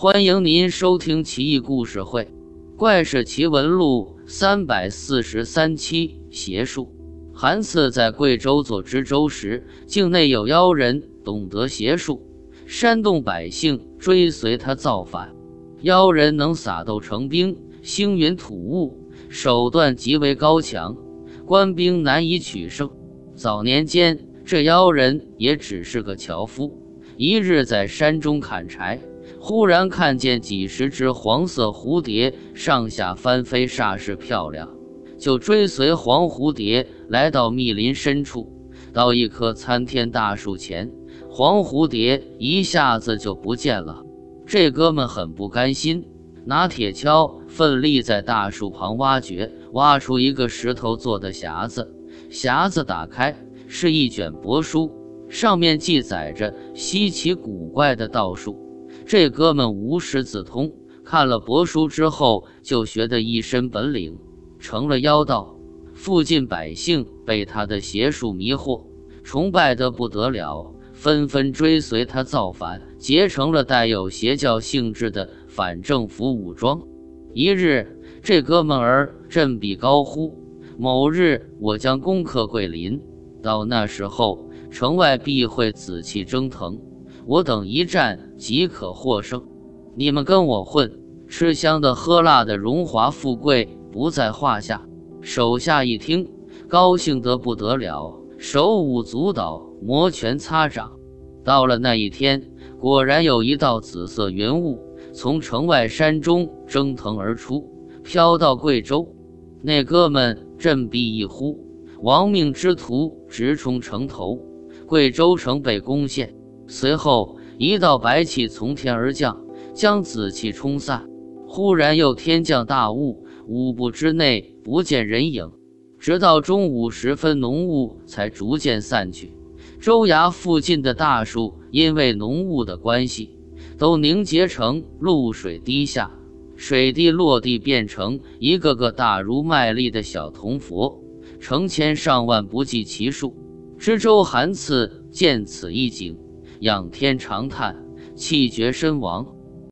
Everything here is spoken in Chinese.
欢迎您收听《奇异故事会·怪事奇闻录》三百四十三期。邪术。韩赐在贵州做知州时，境内有妖人懂得邪术，煽动百姓追随他造反。妖人能撒豆成兵，星云吐雾，手段极为高强，官兵难以取胜。早年间，这妖人也只是个樵夫，一日在山中砍柴。忽然看见几十只黄色蝴蝶上下翻飞，煞是漂亮，就追随黄蝴蝶来到密林深处，到一棵参天大树前，黄蝴蝶一下子就不见了。这哥们很不甘心，拿铁锹奋力在大树旁挖掘，挖出一个石头做的匣子。匣子打开，是一卷帛书，上面记载着稀奇古怪的道术。这哥们无师自通，看了帛书之后就学得一身本领，成了妖道。附近百姓被他的邪术迷惑，崇拜得不得了，纷纷追随他造反，结成了带有邪教性质的反政府武装。一日，这哥们儿振臂高呼：“某日我将攻克桂林，到那时候城外必会紫气蒸腾。”我等一战即可获胜，你们跟我混，吃香的喝辣的，荣华富贵不在话下。手下一听，高兴得不得了，手舞足蹈，摩拳擦掌。到了那一天，果然有一道紫色云雾从城外山中蒸腾而出，飘到贵州。那哥们振臂一呼，亡命之徒直冲城头，贵州城被攻陷。随后，一道白气从天而降，将紫气冲散。忽然又天降大雾，五步之内不见人影，直到中午时分，浓雾才逐渐散去。州衙附近的大树因为浓雾的关系，都凝结成露水滴下，水滴落地变成一个个大如麦粒的小铜佛，成千上万不计其数。知州韩赐见此一景。仰天长叹，气绝身亡。